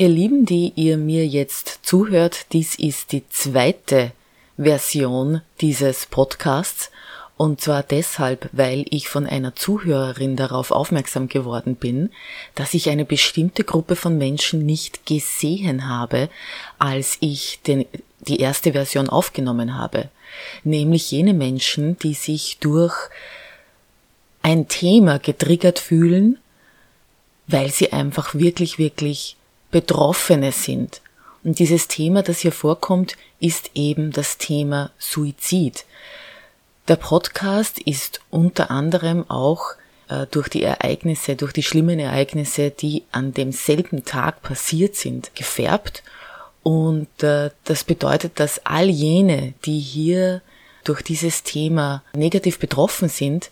Ihr Lieben, die ihr mir jetzt zuhört, dies ist die zweite Version dieses Podcasts und zwar deshalb, weil ich von einer Zuhörerin darauf aufmerksam geworden bin, dass ich eine bestimmte Gruppe von Menschen nicht gesehen habe, als ich den, die erste Version aufgenommen habe. Nämlich jene Menschen, die sich durch ein Thema getriggert fühlen, weil sie einfach wirklich, wirklich Betroffene sind. Und dieses Thema, das hier vorkommt, ist eben das Thema Suizid. Der Podcast ist unter anderem auch äh, durch die Ereignisse, durch die schlimmen Ereignisse, die an demselben Tag passiert sind, gefärbt. Und äh, das bedeutet, dass all jene, die hier durch dieses Thema negativ betroffen sind,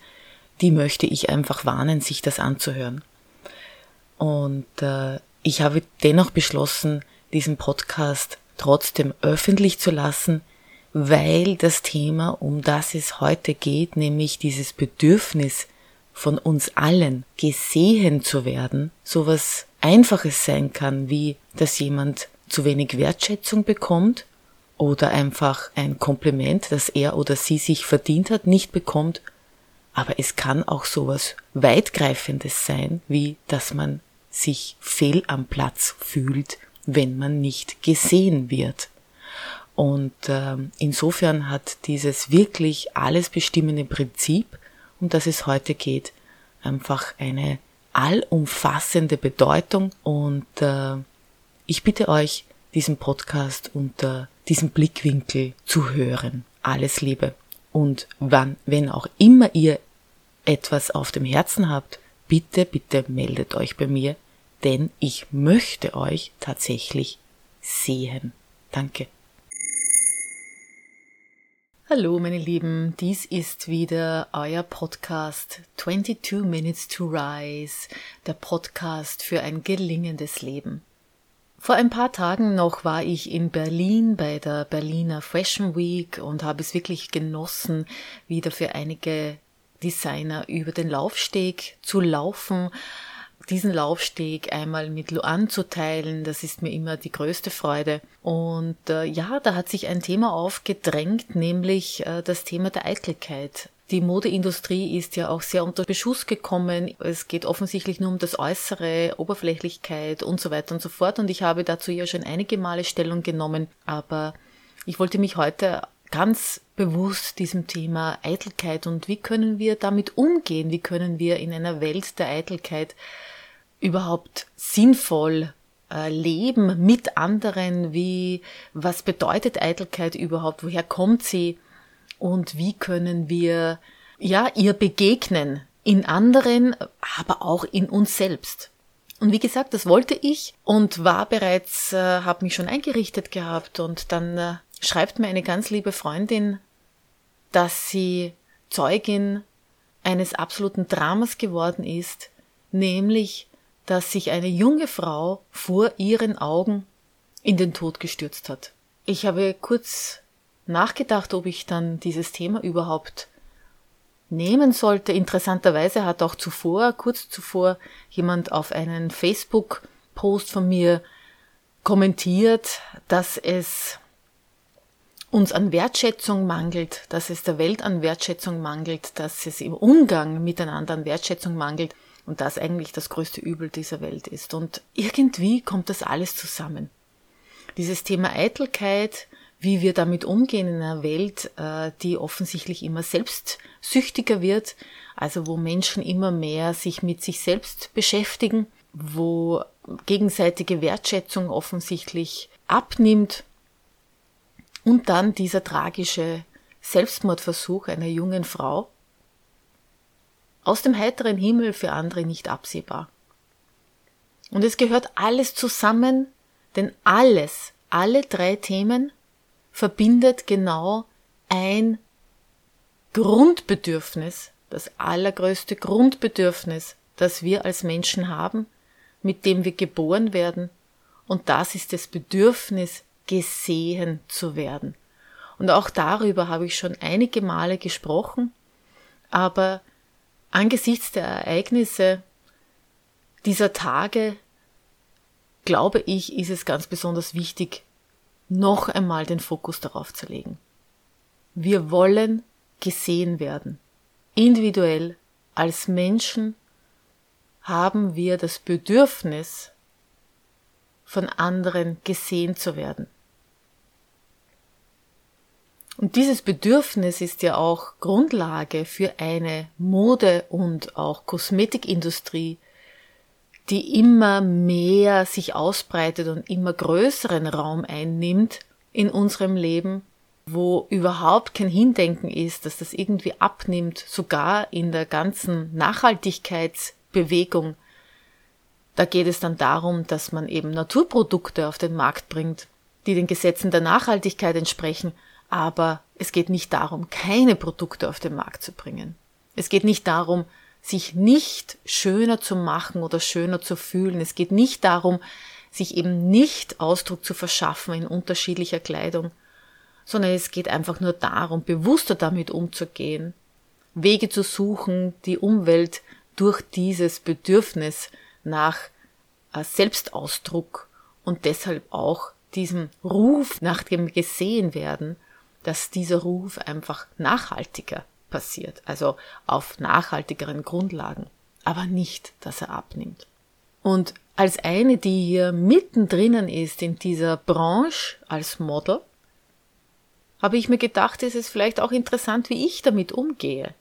die möchte ich einfach warnen, sich das anzuhören. Und äh, ich habe dennoch beschlossen, diesen Podcast trotzdem öffentlich zu lassen, weil das Thema, um das es heute geht, nämlich dieses Bedürfnis von uns allen gesehen zu werden, sowas Einfaches sein kann, wie dass jemand zu wenig Wertschätzung bekommt oder einfach ein Kompliment, das er oder sie sich verdient hat, nicht bekommt. Aber es kann auch sowas weitgreifendes sein, wie dass man sich fehl am Platz fühlt, wenn man nicht gesehen wird. Und äh, insofern hat dieses wirklich alles bestimmende Prinzip, um das es heute geht, einfach eine allumfassende Bedeutung. Und äh, ich bitte euch, diesen Podcast unter diesem Blickwinkel zu hören. Alles Liebe. Und wann, wenn auch immer ihr etwas auf dem Herzen habt, bitte, bitte meldet euch bei mir, denn ich möchte euch tatsächlich sehen. Danke. Hallo meine Lieben, dies ist wieder euer Podcast 22 Minutes to Rise, der Podcast für ein gelingendes Leben. Vor ein paar Tagen noch war ich in Berlin bei der Berliner Fashion Week und habe es wirklich genossen, wieder für einige Designer über den Laufsteg zu laufen, diesen Laufsteg einmal mit Luan zu teilen, das ist mir immer die größte Freude. Und äh, ja, da hat sich ein Thema aufgedrängt, nämlich äh, das Thema der Eitelkeit. Die Modeindustrie ist ja auch sehr unter Beschuss gekommen. Es geht offensichtlich nur um das Äußere, Oberflächlichkeit und so weiter und so fort. Und ich habe dazu ja schon einige Male Stellung genommen. Aber ich wollte mich heute ganz bewusst diesem Thema Eitelkeit und wie können wir damit umgehen? Wie können wir in einer Welt der Eitelkeit überhaupt sinnvoll äh, leben mit anderen? Wie, was bedeutet Eitelkeit überhaupt? Woher kommt sie? Und wie können wir, ja, ihr begegnen? In anderen, aber auch in uns selbst. Und wie gesagt, das wollte ich und war bereits, äh, habe mich schon eingerichtet gehabt und dann äh, schreibt mir eine ganz liebe Freundin, dass sie Zeugin eines absoluten Dramas geworden ist, nämlich dass sich eine junge Frau vor ihren Augen in den Tod gestürzt hat. Ich habe kurz nachgedacht, ob ich dann dieses Thema überhaupt nehmen sollte. Interessanterweise hat auch zuvor, kurz zuvor, jemand auf einen Facebook-Post von mir kommentiert, dass es uns an Wertschätzung mangelt, dass es der Welt an Wertschätzung mangelt, dass es im Umgang miteinander an Wertschätzung mangelt und das eigentlich das größte Übel dieser Welt ist. Und irgendwie kommt das alles zusammen. Dieses Thema Eitelkeit, wie wir damit umgehen in einer Welt, äh, die offensichtlich immer selbstsüchtiger wird, also wo Menschen immer mehr sich mit sich selbst beschäftigen, wo gegenseitige Wertschätzung offensichtlich abnimmt und dann dieser tragische Selbstmordversuch einer jungen Frau, aus dem heiteren Himmel für andere nicht absehbar. Und es gehört alles zusammen, denn alles, alle drei Themen verbindet genau ein Grundbedürfnis, das allergrößte Grundbedürfnis, das wir als Menschen haben, mit dem wir geboren werden, und das ist das Bedürfnis, gesehen zu werden. Und auch darüber habe ich schon einige Male gesprochen, aber angesichts der Ereignisse dieser Tage glaube ich, ist es ganz besonders wichtig, noch einmal den Fokus darauf zu legen. Wir wollen gesehen werden. Individuell als Menschen haben wir das Bedürfnis, von anderen gesehen zu werden. Und dieses Bedürfnis ist ja auch Grundlage für eine Mode- und auch Kosmetikindustrie, die immer mehr sich ausbreitet und immer größeren Raum einnimmt in unserem Leben, wo überhaupt kein Hindenken ist, dass das irgendwie abnimmt, sogar in der ganzen Nachhaltigkeitsbewegung. Da geht es dann darum, dass man eben Naturprodukte auf den Markt bringt, die den Gesetzen der Nachhaltigkeit entsprechen, aber es geht nicht darum, keine Produkte auf den Markt zu bringen. Es geht nicht darum, sich nicht schöner zu machen oder schöner zu fühlen. Es geht nicht darum, sich eben nicht Ausdruck zu verschaffen in unterschiedlicher Kleidung, sondern es geht einfach nur darum, bewusster damit umzugehen, Wege zu suchen, die Umwelt durch dieses Bedürfnis nach äh, Selbstausdruck und deshalb auch diesem Ruf nach dem gesehen werden dass dieser Ruf einfach nachhaltiger passiert, also auf nachhaltigeren Grundlagen, aber nicht, dass er abnimmt. Und als eine, die hier mittendrin ist in dieser Branche als Model, habe ich mir gedacht, ist es vielleicht auch interessant, wie ich damit umgehe.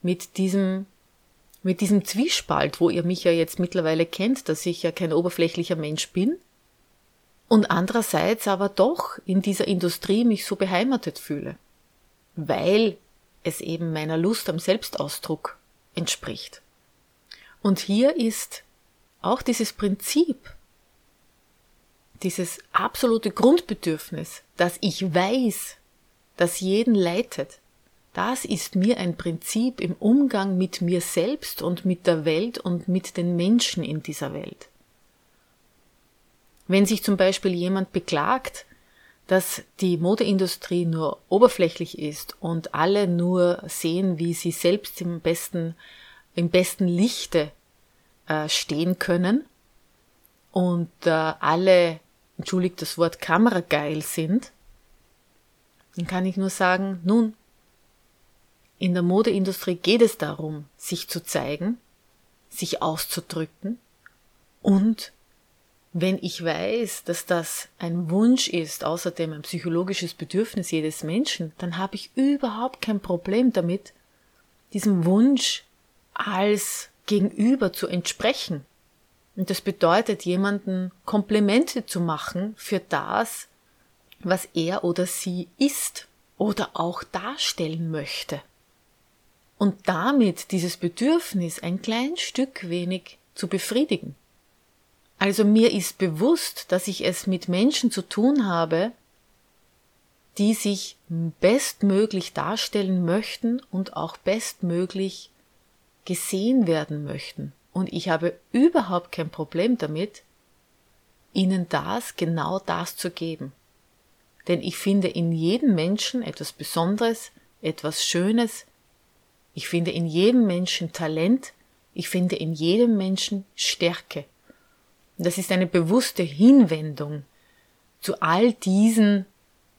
Mit diesem, mit diesem Zwiespalt, wo ihr mich ja jetzt mittlerweile kennt, dass ich ja kein oberflächlicher Mensch bin, und andererseits aber doch in dieser Industrie mich so beheimatet fühle, weil es eben meiner Lust am Selbstausdruck entspricht. Und hier ist auch dieses Prinzip, dieses absolute Grundbedürfnis, dass ich weiß, das jeden leitet, das ist mir ein Prinzip im Umgang mit mir selbst und mit der Welt und mit den Menschen in dieser Welt. Wenn sich zum Beispiel jemand beklagt, dass die Modeindustrie nur oberflächlich ist und alle nur sehen, wie sie selbst im besten, im besten Lichte äh, stehen können und äh, alle, entschuldigt das Wort, kamerageil sind, dann kann ich nur sagen, nun, in der Modeindustrie geht es darum, sich zu zeigen, sich auszudrücken und wenn ich weiß, dass das ein Wunsch ist, außerdem ein psychologisches Bedürfnis jedes Menschen, dann habe ich überhaupt kein Problem damit, diesem Wunsch als Gegenüber zu entsprechen. Und das bedeutet, jemanden Komplimente zu machen für das, was er oder sie ist oder auch darstellen möchte. Und damit dieses Bedürfnis ein klein Stück wenig zu befriedigen. Also mir ist bewusst, dass ich es mit Menschen zu tun habe, die sich bestmöglich darstellen möchten und auch bestmöglich gesehen werden möchten. Und ich habe überhaupt kein Problem damit, ihnen das, genau das zu geben. Denn ich finde in jedem Menschen etwas Besonderes, etwas Schönes. Ich finde in jedem Menschen Talent. Ich finde in jedem Menschen Stärke. Das ist eine bewusste Hinwendung zu all diesen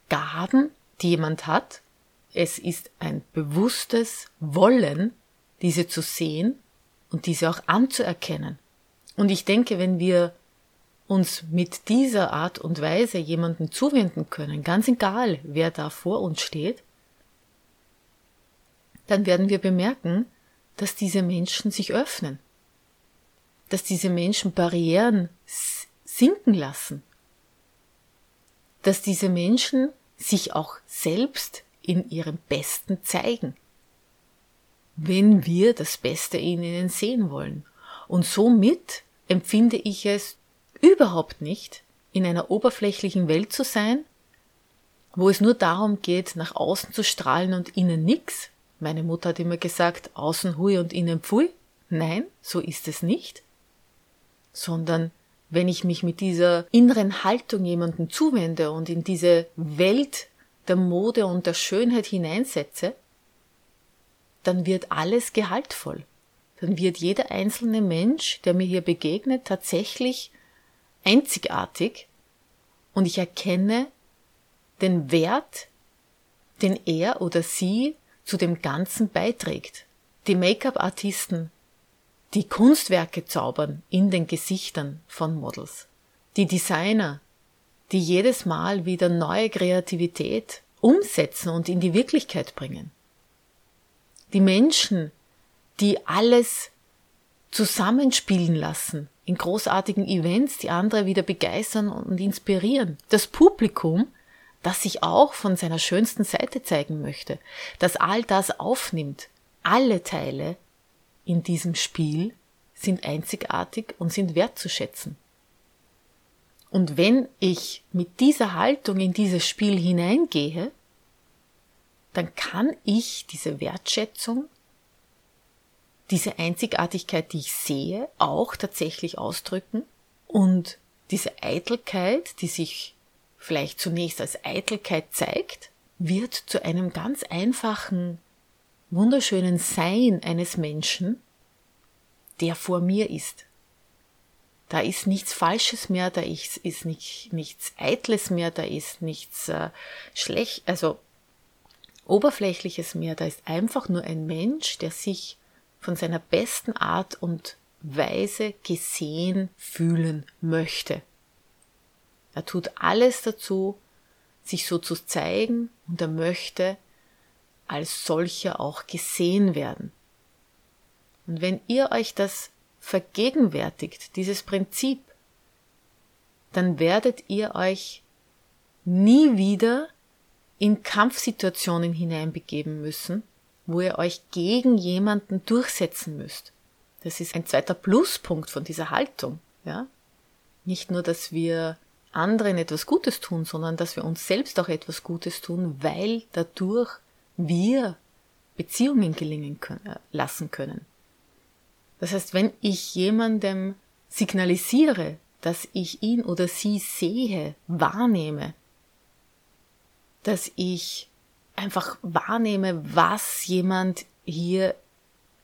Gaben, die jemand hat. Es ist ein bewusstes Wollen, diese zu sehen und diese auch anzuerkennen. Und ich denke, wenn wir uns mit dieser Art und Weise jemanden zuwenden können, ganz egal, wer da vor uns steht, dann werden wir bemerken, dass diese Menschen sich öffnen, dass diese Menschen Barrieren sinken lassen, dass diese Menschen sich auch selbst in ihrem Besten zeigen, wenn wir das Beste in ihnen sehen wollen. Und somit empfinde ich es überhaupt nicht, in einer oberflächlichen Welt zu sein, wo es nur darum geht, nach außen zu strahlen und innen nix. Meine Mutter hat immer gesagt, außen hui und innen pfui. Nein, so ist es nicht sondern wenn ich mich mit dieser inneren Haltung jemandem zuwende und in diese Welt der Mode und der Schönheit hineinsetze, dann wird alles gehaltvoll. Dann wird jeder einzelne Mensch, der mir hier begegnet, tatsächlich einzigartig und ich erkenne den Wert, den er oder sie zu dem Ganzen beiträgt. Die Make-up-Artisten, die Kunstwerke zaubern in den Gesichtern von Models. Die Designer, die jedes Mal wieder neue Kreativität umsetzen und in die Wirklichkeit bringen. Die Menschen, die alles zusammenspielen lassen in großartigen Events, die andere wieder begeistern und inspirieren. Das Publikum, das sich auch von seiner schönsten Seite zeigen möchte, das all das aufnimmt. Alle Teile in diesem Spiel sind einzigartig und sind wertzuschätzen. Und wenn ich mit dieser Haltung in dieses Spiel hineingehe, dann kann ich diese Wertschätzung, diese Einzigartigkeit, die ich sehe, auch tatsächlich ausdrücken und diese Eitelkeit, die sich vielleicht zunächst als Eitelkeit zeigt, wird zu einem ganz einfachen, wunderschönen Sein eines Menschen, der vor mir ist. Da ist nichts Falsches mehr, da ist, ist nicht, nichts Eitles mehr, da ist nichts äh, schlecht, also Oberflächliches mehr, da ist einfach nur ein Mensch, der sich von seiner besten Art und Weise gesehen fühlen möchte. Er tut alles dazu, sich so zu zeigen und er möchte als solcher auch gesehen werden. Und wenn ihr euch das vergegenwärtigt, dieses Prinzip, dann werdet ihr euch nie wieder in Kampfsituationen hineinbegeben müssen, wo ihr euch gegen jemanden durchsetzen müsst. Das ist ein zweiter Pluspunkt von dieser Haltung, ja. Nicht nur, dass wir anderen etwas Gutes tun, sondern dass wir uns selbst auch etwas Gutes tun, weil dadurch wir Beziehungen gelingen können, äh, lassen können. Das heißt, wenn ich jemandem signalisiere, dass ich ihn oder sie sehe, wahrnehme, dass ich einfach wahrnehme, was jemand hier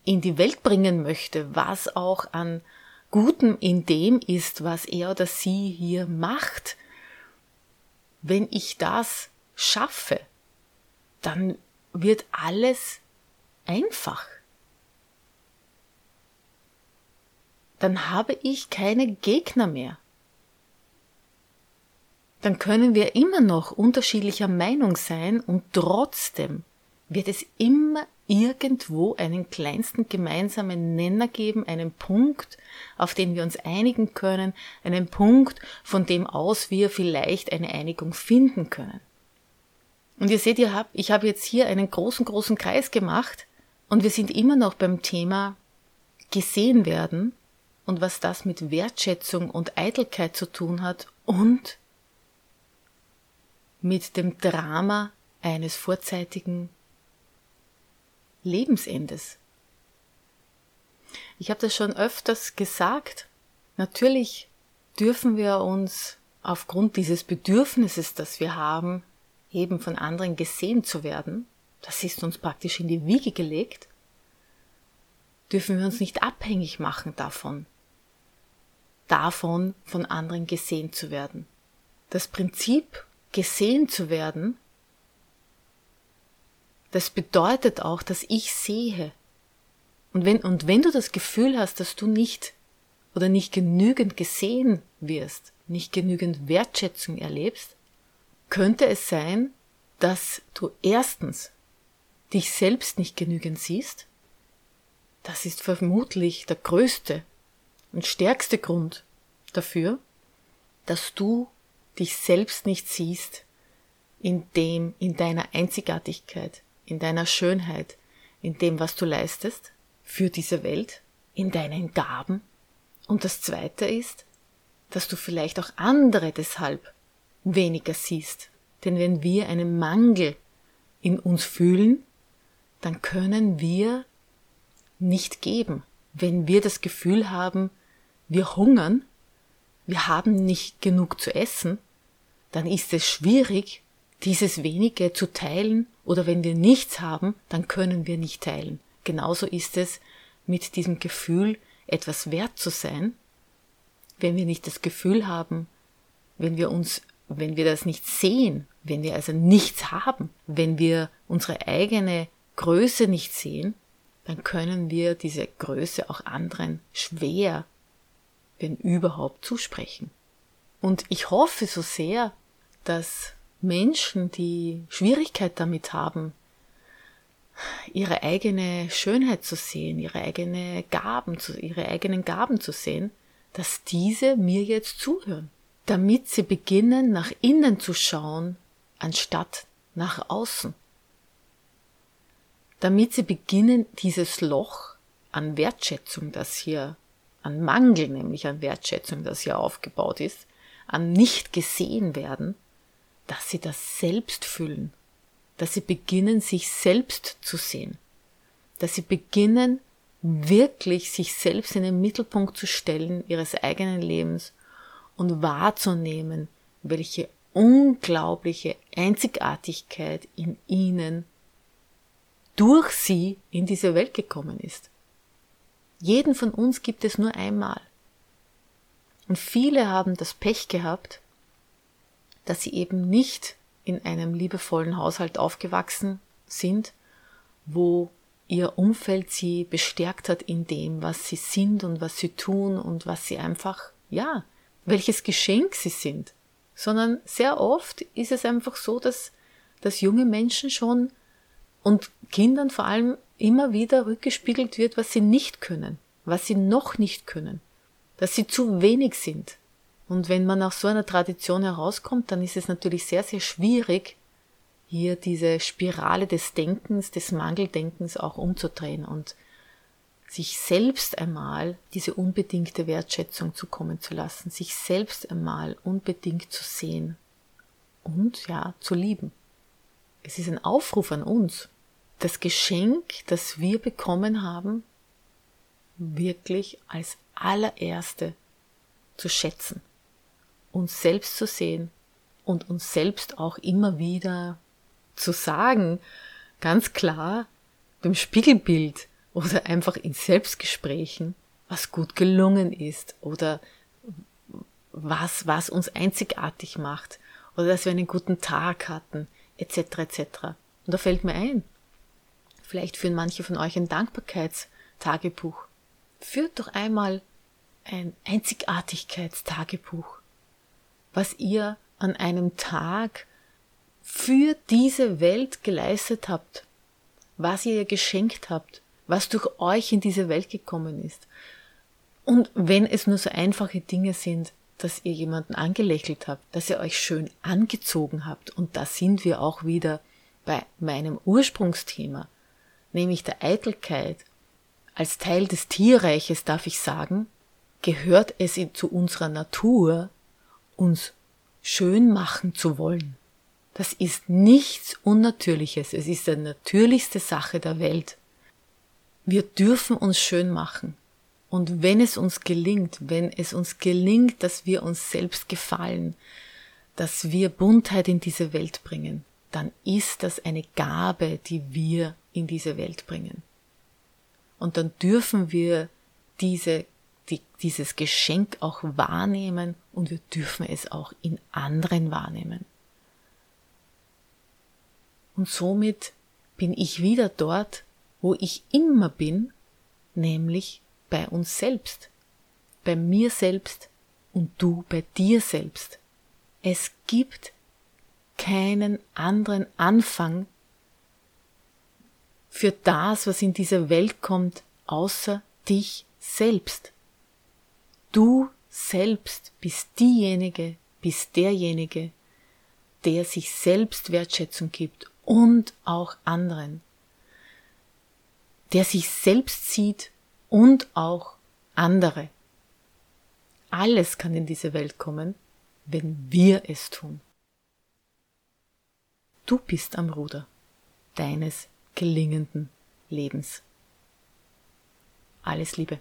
in die Welt bringen möchte, was auch an Gutem in dem ist, was er oder sie hier macht. Wenn ich das schaffe, dann wird alles einfach. dann habe ich keine Gegner mehr. Dann können wir immer noch unterschiedlicher Meinung sein und trotzdem wird es immer irgendwo einen kleinsten gemeinsamen Nenner geben, einen Punkt, auf den wir uns einigen können, einen Punkt, von dem aus wir vielleicht eine Einigung finden können. Und ihr seht, ihr habt, ich habe jetzt hier einen großen, großen Kreis gemacht und wir sind immer noch beim Thema gesehen werden und was das mit Wertschätzung und Eitelkeit zu tun hat und mit dem Drama eines vorzeitigen Lebensendes. Ich habe das schon öfters gesagt. Natürlich dürfen wir uns aufgrund dieses Bedürfnisses, das wir haben, eben von anderen gesehen zu werden, das ist uns praktisch in die Wiege gelegt, dürfen wir uns nicht abhängig machen davon, davon, von anderen gesehen zu werden. Das Prinzip, gesehen zu werden, das bedeutet auch, dass ich sehe. Und wenn, und wenn du das Gefühl hast, dass du nicht oder nicht genügend gesehen wirst, nicht genügend Wertschätzung erlebst, könnte es sein, dass du erstens dich selbst nicht genügend siehst. Das ist vermutlich der größte und stärkste Grund dafür, dass du dich selbst nicht siehst in dem, in deiner Einzigartigkeit, in deiner Schönheit, in dem, was du leistest für diese Welt, in deinen Gaben. Und das zweite ist, dass du vielleicht auch andere deshalb weniger siehst. Denn wenn wir einen Mangel in uns fühlen, dann können wir nicht geben. Wenn wir das Gefühl haben, wir hungern, wir haben nicht genug zu essen, dann ist es schwierig, dieses wenige zu teilen oder wenn wir nichts haben, dann können wir nicht teilen. Genauso ist es mit diesem Gefühl, etwas wert zu sein. wenn wir nicht das Gefühl haben, wenn wir uns, wenn wir das nicht sehen, wenn wir also nichts haben, wenn wir unsere eigene Größe nicht sehen, dann können wir diese Größe auch anderen schwer, wenn überhaupt, zusprechen. Und ich hoffe so sehr, dass Menschen, die Schwierigkeit damit haben, ihre eigene Schönheit zu sehen, ihre eigene Gaben ihre eigenen Gaben zu sehen, dass diese mir jetzt zuhören, damit sie beginnen, nach innen zu schauen, anstatt nach außen. Damit sie beginnen, dieses Loch an Wertschätzung, das hier, an Mangel nämlich an Wertschätzung, das hier aufgebaut ist, an nicht gesehen werden, dass sie das selbst füllen dass sie beginnen, sich selbst zu sehen, dass sie beginnen, wirklich sich selbst in den Mittelpunkt zu stellen ihres eigenen Lebens und wahrzunehmen, welche unglaubliche Einzigartigkeit in ihnen durch sie in diese Welt gekommen ist. Jeden von uns gibt es nur einmal. Und viele haben das Pech gehabt, dass sie eben nicht in einem liebevollen Haushalt aufgewachsen sind, wo ihr Umfeld sie bestärkt hat in dem, was sie sind und was sie tun und was sie einfach, ja, welches Geschenk sie sind. Sondern sehr oft ist es einfach so, dass, dass junge Menschen schon und Kindern vor allem immer wieder rückgespiegelt wird, was sie nicht können, was sie noch nicht können, dass sie zu wenig sind, und wenn man aus so einer Tradition herauskommt, dann ist es natürlich sehr, sehr schwierig, hier diese Spirale des Denkens, des Mangeldenkens auch umzudrehen und sich selbst einmal diese unbedingte Wertschätzung zukommen zu lassen, sich selbst einmal unbedingt zu sehen und ja, zu lieben. Es ist ein Aufruf an uns, das Geschenk, das wir bekommen haben, wirklich als allererste zu schätzen uns selbst zu sehen und uns selbst auch immer wieder zu sagen, ganz klar, beim Spiegelbild oder einfach in Selbstgesprächen, was gut gelungen ist oder was, was uns einzigartig macht oder dass wir einen guten Tag hatten, etc. etc. Und da fällt mir ein, vielleicht führen manche von euch ein Dankbarkeitstagebuch. Führt doch einmal ein Einzigartigkeitstagebuch was ihr an einem Tag für diese Welt geleistet habt, was ihr ihr geschenkt habt, was durch euch in diese Welt gekommen ist. Und wenn es nur so einfache Dinge sind, dass ihr jemanden angelächelt habt, dass ihr euch schön angezogen habt, und da sind wir auch wieder bei meinem Ursprungsthema, nämlich der Eitelkeit. Als Teil des Tierreiches darf ich sagen, gehört es zu unserer Natur, uns schön machen zu wollen. Das ist nichts Unnatürliches, es ist die natürlichste Sache der Welt. Wir dürfen uns schön machen. Und wenn es uns gelingt, wenn es uns gelingt, dass wir uns selbst gefallen, dass wir Buntheit in diese Welt bringen, dann ist das eine Gabe, die wir in diese Welt bringen. Und dann dürfen wir diese die, dieses Geschenk auch wahrnehmen und wir dürfen es auch in anderen wahrnehmen. Und somit bin ich wieder dort, wo ich immer bin, nämlich bei uns selbst, bei mir selbst und du bei dir selbst. Es gibt keinen anderen Anfang für das, was in diese Welt kommt, außer dich selbst. Du selbst bist diejenige, bist derjenige, der sich selbst Wertschätzung gibt und auch anderen, der sich selbst sieht und auch andere. Alles kann in diese Welt kommen, wenn wir es tun. Du bist am Ruder deines gelingenden Lebens. Alles Liebe.